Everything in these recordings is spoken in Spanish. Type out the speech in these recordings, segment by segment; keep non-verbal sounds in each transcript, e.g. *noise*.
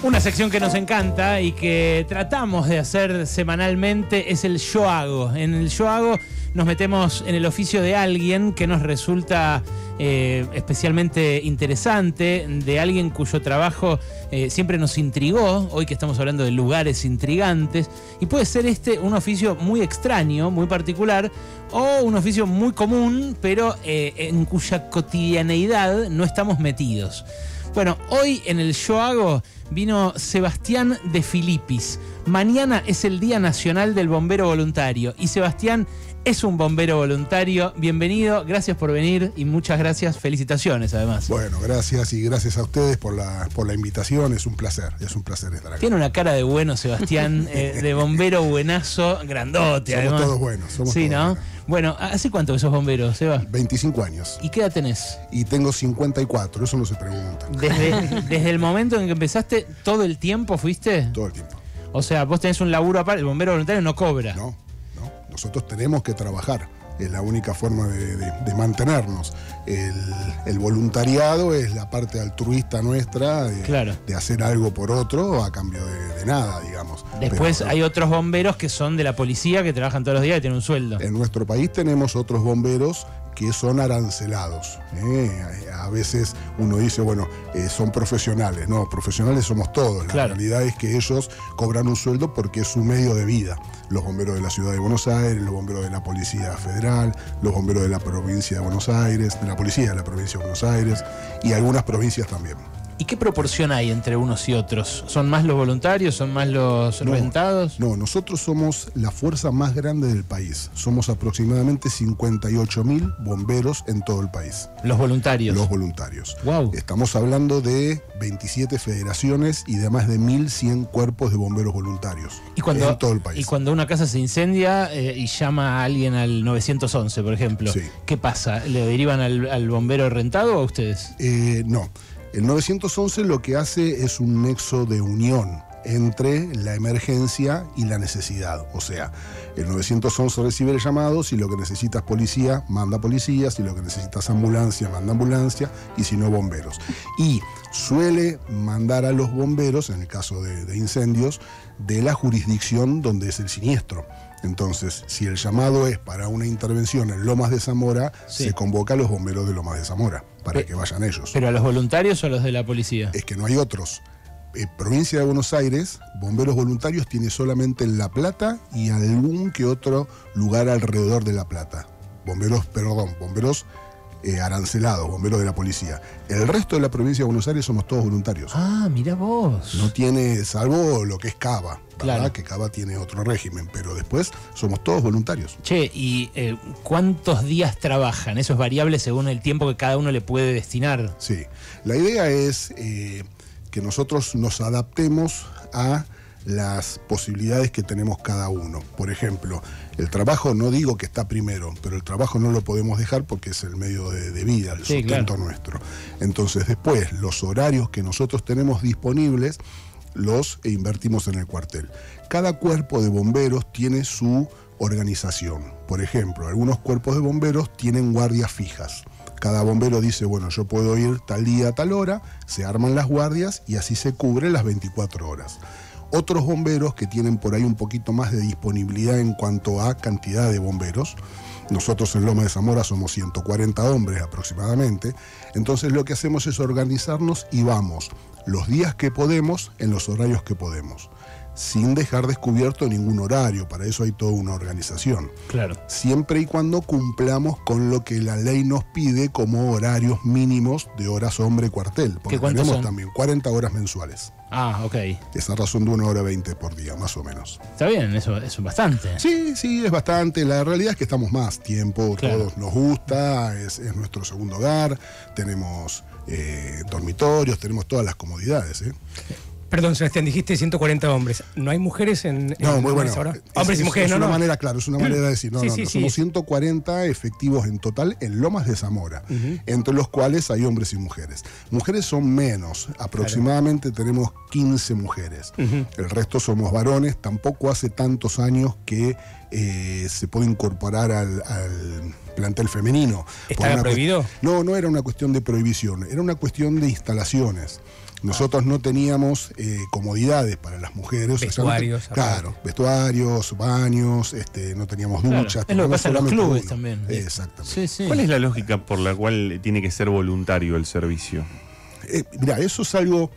Una sección que nos encanta y que tratamos de hacer semanalmente es el Yo Hago. En el Yo Hago nos metemos en el oficio de alguien que nos resulta eh, especialmente interesante, de alguien cuyo trabajo eh, siempre nos intrigó, hoy que estamos hablando de lugares intrigantes, y puede ser este un oficio muy extraño, muy particular, o un oficio muy común, pero eh, en cuya cotidianeidad no estamos metidos. Bueno, hoy en el Yo Hago vino Sebastián de Filipis. Mañana es el Día Nacional del Bombero Voluntario y Sebastián es un bombero voluntario. Bienvenido, gracias por venir y muchas gracias, felicitaciones además. Bueno, gracias y gracias a ustedes por la, por la invitación, es un placer, es un placer estar aquí. Tiene una cara de bueno Sebastián, eh, de bombero buenazo, grandote somos todos buenos, somos sí, todos ¿no? buenos. Bueno, ¿hace cuánto que sos bombero, Seba? 25 años. ¿Y qué edad tenés? Y tengo 54, eso no se pregunta. Desde, *laughs* desde el momento en que empezaste, ¿todo el tiempo fuiste? Todo el tiempo. O sea, vos tenés un laburo aparte, el bombero voluntario no cobra. No, no. Nosotros tenemos que trabajar. Es la única forma de, de- de mantenernos. El, el voluntariado es la parte altruista nuestra de, Claro. de hacer algo por otro a cambio de, nada, digamos. Después Pero, hay otros bomberos que son de la policía que trabajan todos los días y tienen un sueldo. En nuestro país tenemos otros bomberos que son arancelados. ¿eh? A veces uno dice, bueno, eh, son profesionales. No, profesionales somos todos. La Claro. realidad es que ellos cobran un sueldo porque es su medio de vida. Los bomberos de la ciudad de Buenos Aires, los bomberos de la Policía Federal, los bomberos de la provincia de Buenos Aires, de la Policía de la provincia de Buenos Aires y algunas provincias también. ¿Y qué proporción hay entre unos y otros? ¿Son más los voluntarios? ¿Son más los No, rentados? No, nosotros somos la fuerza más grande del país. Somos aproximadamente 58 mil bomberos en todo el país. Los voluntarios. Los voluntarios. Wow. Estamos hablando de 27 federaciones y de más de 1.100 cuerpos de bomberos voluntarios Y cuando, en todo el país. y cuando una casa se incendia eh, y llama a alguien al 911, por ejemplo, Sí. ¿qué pasa? ¿Le derivan al, al bombero rentado o a ustedes? Eh, no, el 911 lo que hace es un nexo de unión entre la emergencia y la necesidad. O sea, el 911 recibe el llamado, si lo que necesitas policía, manda policía, si lo que necesitas ambulancia, manda ambulancia, y si no, bomberos. Y suele mandar a los bomberos, en el caso de, de incendios, de la jurisdicción donde es el siniestro. Entonces, si el llamado es para una intervención en Lomas de Zamora, Sí. se convoca a los bomberos de Lomas de Zamora para Pe- que vayan ellos. ¿Pero a los voluntarios o a los de la policía? Es que no hay otros. Eh, provincia de Buenos Aires, bomberos voluntarios tiene solamente en La Plata y algún que otro lugar alrededor de La Plata. Bomberos, perdón, bomberos eh, arancelados, bomberos de la policía. El resto de la provincia de Buenos Aires somos todos voluntarios. Ah, mira vos. No tiene, salvo lo que es Cava. Claro. que Cava tiene otro régimen, pero después somos todos voluntarios. Che, ¿y eh, cuántos días trabajan? Eso es variable según el tiempo que cada uno le puede destinar. Sí, la idea es eh, que nosotros nos adaptemos a las posibilidades que tenemos cada uno. Por ejemplo, el trabajo no digo que está primero, pero el trabajo no lo podemos dejar porque es el medio de, de vida, el Sí, sustento claro. nuestro. Entonces después, los horarios que nosotros tenemos disponibles los invertimos en el cuartel. Cada cuerpo de bomberos tiene su organización. Por ejemplo, algunos cuerpos de bomberos tienen guardias fijas. Cada bombero dice, bueno, yo puedo ir tal día a tal hora, se arman las guardias y así se cubre las 24 horas. Otros bomberos que tienen por ahí un poquito más de disponibilidad en cuanto a cantidad de bomberos, nosotros en Loma de Zamora somos 140 hombres aproximadamente, entonces lo que hacemos es organizarnos y vamos los días que podemos en los horarios que podemos, sin dejar descubierto ningún horario, para eso hay toda una organización Claro. siempre y cuando cumplamos con lo que la ley nos pide como horarios mínimos de horas hombre cuartel. Porque ¿Qué cuántos tenemos son? también 40 horas mensuales. Ah, ok. Esa razón de una hora 20 por día, más o menos. Está bien, eso, eso es bastante. Sí, sí, es bastante. La realidad es que estamos más tiempo, Claro. todos nos gusta, es, es nuestro segundo hogar, tenemos eh, dormitorios, tenemos todas las comodidades. ¿eh? Perdón, Sebastián, dijiste 140 hombres. ¿No hay mujeres en, No, en muy bueno. ahora? Es- Hombres y es- mujeres, es no, una no. manera, claro, es una manera de decir. No, Sí, no, sí, no. sí. Somos 140 efectivos en total en Lomas de Zamora, entre los cuales hay hombres y mujeres. Mujeres son menos, aproximadamente tenemos 15 mujeres. El resto somos varones. Tampoco hace tantos años que eh, se puede incorporar al, al plantel femenino. ¿Estaba prohibido? No, no era una cuestión de prohibición, era una cuestión de instalaciones. Nosotros no teníamos eh, comodidades para las mujeres. o sea, no te- Vestuarios, aparte. claro, vestuarios, baños, este, no teníamos Claro, duchas. es lo que pasa en los clubes uno. también. Exactamente. Sí, sí. ¿Cuál es la lógica por la cual tiene que ser voluntario el servicio? Eh, mira, eso es algo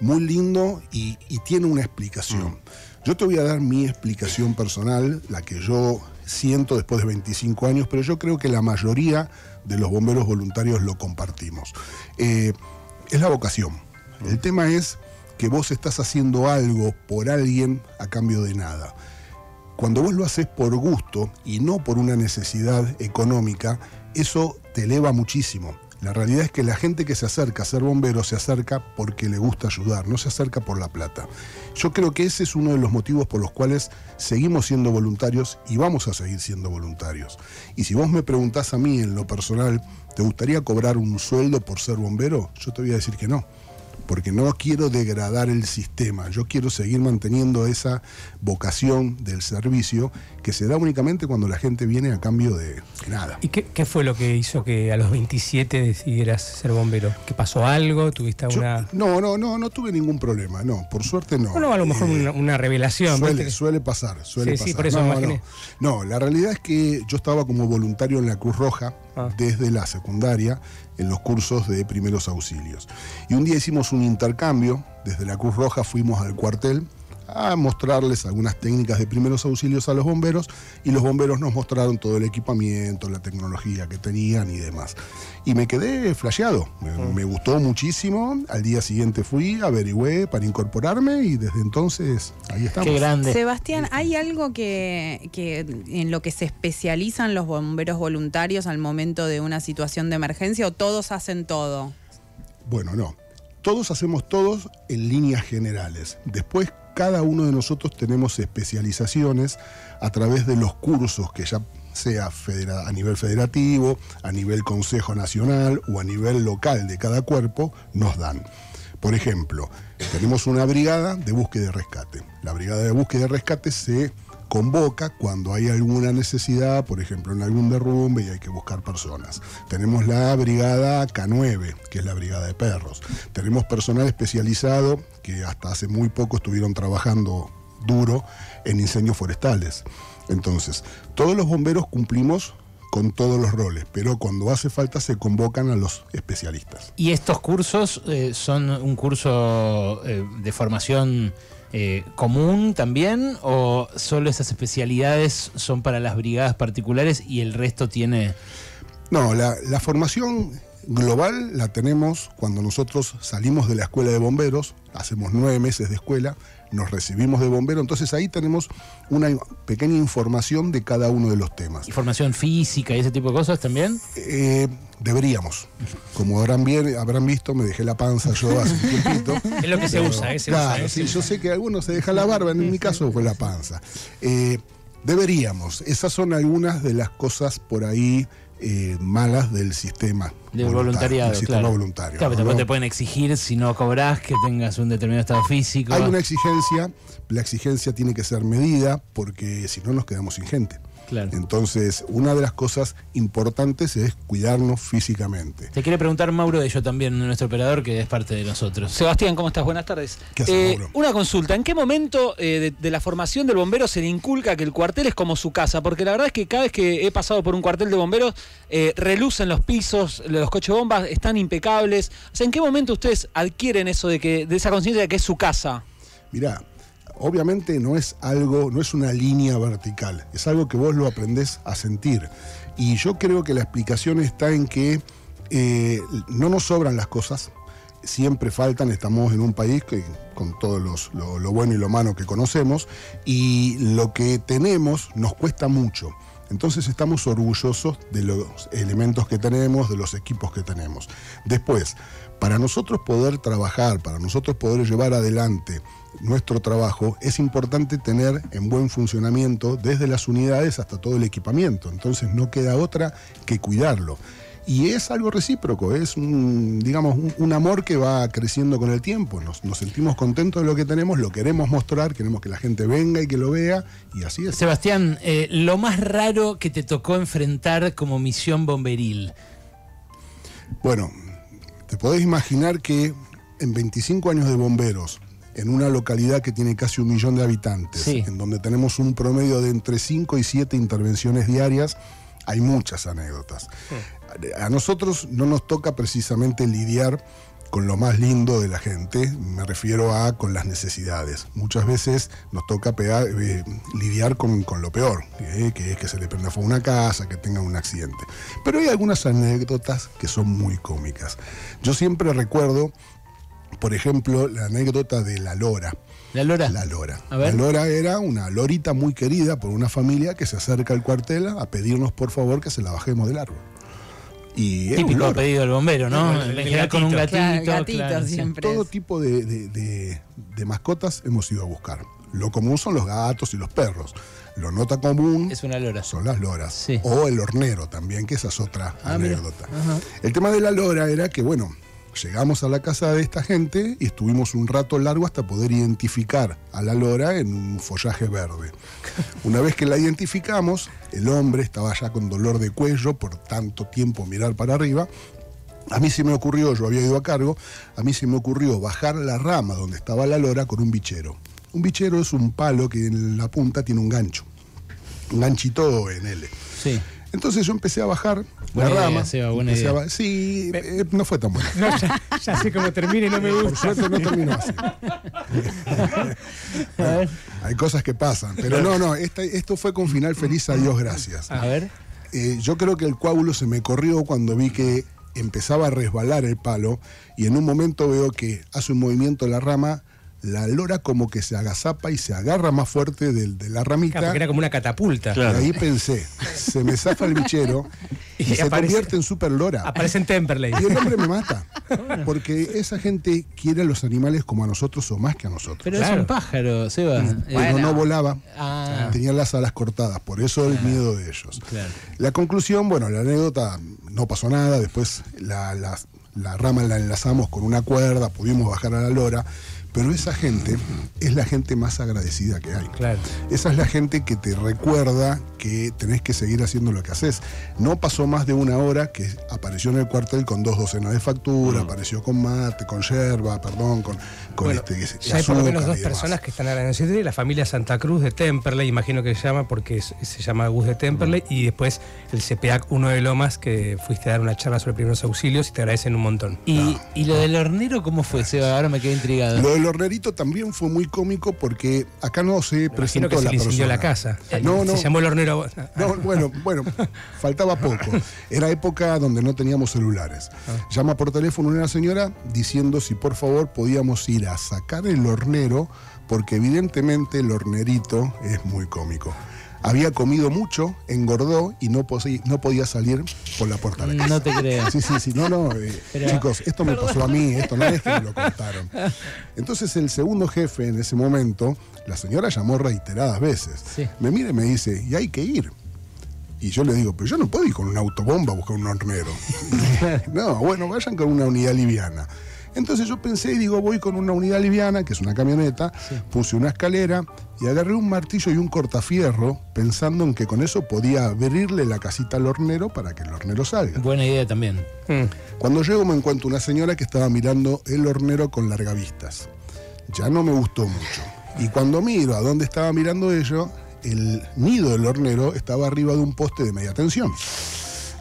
muy lindo y, y tiene una explicación. Yo te voy a dar mi explicación personal, la que yo siento después de 25 años, pero yo creo que la mayoría de los bomberos voluntarios lo compartimos. Eh, es la vocación. El tema es que vos estás haciendo algo por alguien a cambio de nada. Cuando vos lo haces por gusto y no por una necesidad económica, eso te eleva muchísimo. La realidad es que la gente que se acerca a ser bombero se acerca porque le gusta ayudar, no se acerca por la plata. Yo creo que ese es uno de los motivos por los cuales seguimos siendo voluntarios y vamos a seguir siendo voluntarios. Y si vos me preguntás a mí en lo personal, ¿te gustaría cobrar un sueldo por ser bombero? Yo te voy a decir que no porque no quiero degradar el sistema, yo quiero seguir manteniendo esa vocación del servicio que se da únicamente cuando la gente viene a cambio de nada. ¿Y qué, qué fue lo que hizo que a los 27 decidieras ser bombero? ¿Que pasó algo? ¿Tuviste Yo- alguna.? no, no, no, no tuve ningún problema, no, por suerte no. Bueno, a lo mejor Eh, una, una revelación. Suele, pasar, suele Sí, sí, pasar. por eso no. imaginé. No, la realidad es que yo estaba como voluntario en la Cruz Roja Ah. desde la secundaria en los cursos de primeros auxilios. Y un día hicimos un intercambio, desde la Cruz Roja fuimos al cuartel a mostrarles algunas técnicas de primeros auxilios a los bomberos y los bomberos nos mostraron todo el equipamiento, la tecnología que tenían y demás. Y me quedé flasheado, me, Mm. me gustó muchísimo, al día siguiente fui, averigüé para incorporarme y desde entonces ahí estamos. Qué grande. Sebastián, ¿hay algo que, que en lo que se especializan los bomberos voluntarios al momento de una situación de emergencia o todos hacen todo? Bueno, no. Todos hacemos todos en líneas generales. Después, cada uno de nosotros tenemos especializaciones a través de los cursos que ya sea a nivel federativo, a nivel Consejo Nacional o a nivel local de cada cuerpo, nos dan. Por ejemplo, tenemos una brigada de búsqueda y rescate. La brigada de búsqueda y rescate se convoca cuando hay alguna necesidad, por ejemplo, en algún derrumbe y hay que buscar personas. Tenemos la brigada K9, que es la brigada de perros. Tenemos personal especializado que hasta hace muy poco estuvieron trabajando duro en incendios forestales. Entonces, todos los bomberos cumplimos con todos los roles, pero cuando hace falta se convocan a los especialistas. ¿Y estos cursos eh, son un curso eh, de formación eh, común también? ¿O solo esas especialidades son para las brigadas particulares y el resto tiene... No, la, la formación global la tenemos cuando nosotros salimos de la escuela de bomberos, hacemos nueve meses de escuela, nos recibimos de bombero, entonces ahí tenemos una pequeña información de cada uno de los temas. y formación física y ese tipo de cosas también? Eh, deberíamos. Como habrán, bien, habrán visto, me dejé la panza yo hace un tiempito. *laughs* Es lo que se usa, ¿eh? Se claro, usa, ¿eh? sí, yo sé que algunos se dejan la barba, en mi caso fue la panza. Eh, deberíamos. Esas son algunas de las cosas por ahí eh, malas del sistema. De voluntario, voluntariado, del sistema claro. voluntario. Claro, pero te pueden exigir si no cobras que tengas un determinado estado físico. Hay una exigencia, la exigencia tiene que ser medida porque si no nos quedamos sin gente. Claro. Entonces, una de las cosas importantes es cuidarnos físicamente. Te quiere preguntar Mauro de ello también, nuestro operador, que es parte de nosotros. Sebastián, ¿cómo estás? Buenas tardes. ¿Qué haces, Eh, Mauro? una consulta, ¿en qué momento eh, de, de la formación del bombero se le inculca que el cuartel es como su casa? Porque la verdad es que cada vez que he pasado por un cuartel de bomberos, eh, relucen los pisos, los coches bombas están impecables. O sea, ¿en qué momento ustedes adquieren eso de que de esa conciencia de que es su casa? Mirá, obviamente no es algo, no es una línea vertical, es algo que vos lo aprendés a sentir. Y yo creo que la explicación está en que eh, no nos sobran las cosas, siempre faltan, estamos en un país que, con todo los- lo, lo bueno y lo malo que conocemos, y lo que tenemos nos cuesta mucho. Entonces estamos orgullosos de los elementos que tenemos, de los equipos que tenemos. Después, para nosotros poder trabajar, para nosotros poder llevar adelante nuestro trabajo, es importante tener en buen funcionamiento desde las unidades hasta todo el equipamiento. Entonces no queda otra que cuidarlo. Y es algo recíproco, es un, digamos, un, un amor que va creciendo con el tiempo. Nos, nos sentimos contentos de lo que tenemos, lo queremos mostrar, queremos que la gente venga y que lo vea, y así es. Sebastián, eh, lo más raro que te tocó enfrentar como misión bomberil. Bueno, te podés imaginar que en 25 años de bomberos, en una localidad que tiene casi un millón de habitantes, Sí. en donde tenemos un promedio de entre 5 y 7 intervenciones diarias, hay muchas anécdotas. A nosotros no nos toca precisamente lidiar con lo más lindo de la gente, me refiero a con las necesidades. Muchas veces nos toca pegar- eh, lidiar con, con lo peor, que es que se le prenda fuego una casa, que tenga un accidente. Pero hay algunas anécdotas que son muy cómicas. Yo siempre recuerdo, por ejemplo, la anécdota de la lora. La Lora. La lora. A ver. La lora era una lorita muy querida por una familia que se acerca al cuartel a pedirnos por favor que se la bajemos del árbol. Y un Típico pedido del bombero, ¿no? Bueno, el- En el general con un gatito. Claro, gatito claro, sí. siempre. Todo es. tipo de, de- de- de mascotas hemos ido a buscar. Lo común son los gatos y los perros. Lo nota común Es una Lora. son las loras. Sí. O el hornero también, que esa es otra Ah, anécdota. El tema de la lora era que, bueno, llegamos a la casa de esta gente y estuvimos un rato largo hasta poder identificar a la lora en un follaje verde. *laughs* Una vez que la identificamos, el hombre estaba ya con dolor de cuello por tanto tiempo mirar para arriba. A mí se me ocurrió, yo había ido a cargo, a mí se me ocurrió bajar la rama donde estaba la lora con un bichero. Un bichero es un palo que en la punta tiene un gancho. Un ganchito en L. Sí. Entonces yo empecé a bajar Buena la idea, rama. Seba, buena a sí, eh, no fue tan bueno. *laughs* No, ya, ya sé cómo termina y no me Por gusta. suerte no terminó así. A ver. Hay cosas que pasan. Pero no, no, esta- esto fue con final feliz, a Dios gracias. A ver. Eh, yo creo que el coágulo se me corrió cuando vi que empezaba a resbalar el palo y en un momento veo que hace un movimiento la rama, la lora como que se agazapa y se agarra más fuerte del- de, la ramita. Claro, porque era como una catapulta. Claro. Y ahí pensé, se me zafa el bichero *laughs* y, Y se aparece- convierte en super lora. Aparece en Temperley. Y el hombre me mata. *laughs* Porque esa gente quiere a los animales como a nosotros o más que a nosotros. Pero es un pájaro, Seba. Eh, Pero no volaba, Ah, tenía las alas cortadas, por eso el miedo de ellos. claro. La conclusión, bueno, la anécdota no pasó nada, después la, la- la rama la enlazamos con una cuerda, pudimos bajar a la lora, pero esa gente es la gente más agradecida que hay. Claro. Esa es la gente que te recuerda que tenés que seguir haciendo lo que haces. No pasó más de una hora que apareció en el cuartel con dos docenas de factura, apareció con mate, con yerba, perdón, con, con Bueno, este, ya hay por lo menos dos personas que están agradecidas. La familia Santa Cruz de Temperley, imagino que se llama porque es- se llama Gus de Temperley. Y después el CPAC 1 de Lomas, que fuiste a dar una charla sobre primeros auxilios y te agradecen un montón. ¿Y, y lo del hornero cómo fue, Seba? Ahora me quedé intrigado. Lo del hornerito también fue muy cómico porque acá no se Imagino presentó que se la le incendió persona. la casa. No, no. Se llamó el hornero. No, bueno, bueno, faltaba poco. Era época donde no teníamos celulares. Llama por teléfono una señora diciendo si por favor podíamos ir a sacar el hornero, porque evidentemente el hornerito es muy cómico. Había comido mucho, engordó y no, posei- no podía salir por la puerta de la casa. No te creo. Sí, sí, sí, no, no, eh, Pero- chicos, esto me pasó a mí, esto no es que me lo contaron. Entonces el segundo jefe en ese momento, la señora llamó reiteradas veces. Sí. Me mira y me dice, y hay que ir. Y yo le digo, pero yo no puedo ir con una autobomba a buscar un hornero. *laughs* no, bueno, vayan con una unidad liviana. Entonces yo pensé y digo, voy con una unidad liviana, que es una camioneta, puse una escalera y agarré un martillo y un cortafierro, pensando en que con eso podía abrirle la casita al hornero para que el hornero salga. Buena idea también. Mm. Cuando llego me encuentro una señora que estaba mirando el hornero con largavistas. Ya no me gustó mucho. Y cuando miro a dónde estaba mirando ello, el nido del hornero estaba arriba de un poste de media tensión.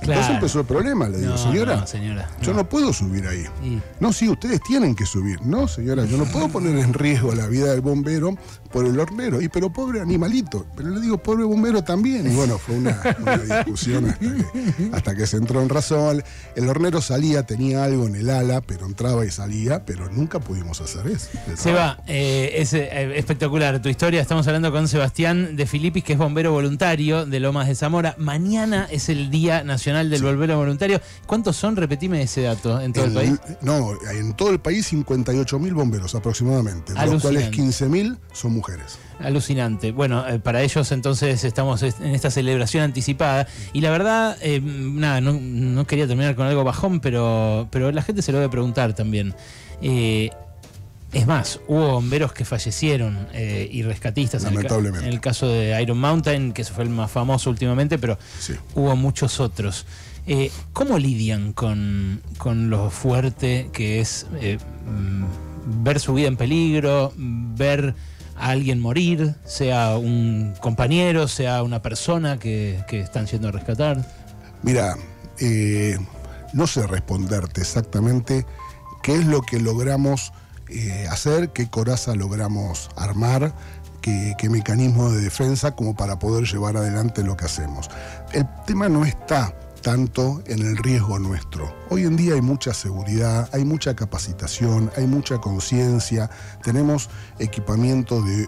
Entonces Claro. empezó el problema. Le digo, No, señora, no, señora, yo no. no puedo subir ahí. Y- No, sí, ustedes tienen que subir. No, señora, yo no puedo poner en riesgo la vida del bombero por el hornero. Y pero pobre animalito. Pero le digo, pobre bombero también. Y bueno, fue una, una discusión hasta que, hasta que se entró en razón. El hornero salía, tenía algo en el ala, pero entraba y salía, pero nunca pudimos hacer eso. Seba, eh, es eh, espectacular tu historia. Estamos hablando con Sebastián de Filipis, que es bombero voluntario de Lomas de Zamora. Mañana es el Día Nacional Nacional del Bombero Voluntario. ¿Cuántos son? Repetime ese dato en todo el, país. No, en todo el país 58 mil bomberos aproximadamente, de los cuales 15 mil son mujeres. Alucinante. Bueno, eh, para ellos entonces estamos en esta celebración anticipada. Y la verdad, eh, nada, no, quería terminar con algo bajón, pero, pero la gente se lo debe preguntar también. Eh, es más, hubo bomberos que fallecieron y rescatistas. Lamentablemente. En el, caso de Iron Mountain, que fue el más famoso últimamente, pero hubo muchos otros. ¿Cómo lidian con, con, lo fuerte que es mm, ver su vida en peligro, ver a alguien morir, sea un compañero, sea una persona que, están yendo a rescatar? Mira, eh, no sé responderte exactamente qué es lo que logramos eh, hacer, qué coraza logramos armar, qué, qué, mecanismo de defensa como para poder llevar adelante lo que hacemos. El tema no está tanto en el riesgo nuestro. Hoy en día hay mucha seguridad, hay mucha capacitación, hay mucha conciencia, tenemos equipamiento de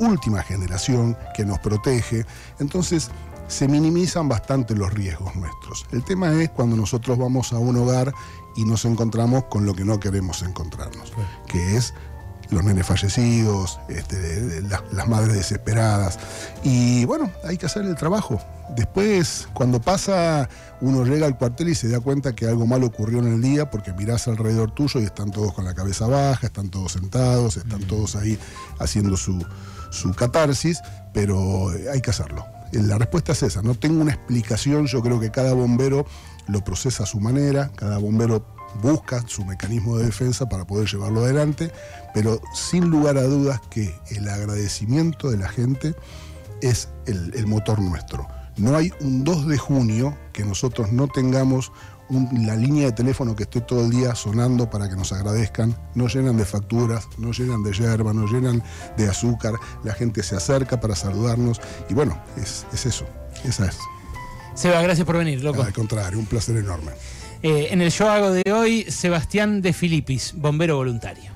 última generación que nos protege, entonces se minimizan bastante los riesgos nuestros. El tema es cuando nosotros vamos a un hogar y nos encontramos con lo que no queremos encontrarnos, que es los nenes fallecidos, este, las, madres desesperadas. Y bueno, hay que hacer el trabajo. Después, cuando pasa, uno llega al cuartel y se da cuenta que algo malo ocurrió en el día porque mirás alrededor tuyo y están todos con la cabeza baja, están todos sentados, están todos ahí haciendo su, su catarsis, pero hay que hacerlo. La respuesta es esa, no tengo una explicación, yo creo que cada bombero lo procesa a su manera, cada bombero busca su mecanismo de defensa para poder llevarlo adelante, pero sin lugar a dudas que el agradecimiento de la gente es el, motor nuestro. No hay un 2 de junio que nosotros no tengamos la línea de teléfono que esté todo el día sonando para que nos agradezcan, no llenan de facturas, no llenan de yerba, no llenan de azúcar, la gente se acerca para saludarnos y bueno, es, es eso, esa es. Seba, gracias por venir, loco. Al contrario, un placer enorme. Eh, en el Yo Hago de hoy, Sebastián de Filipis, bombero voluntario.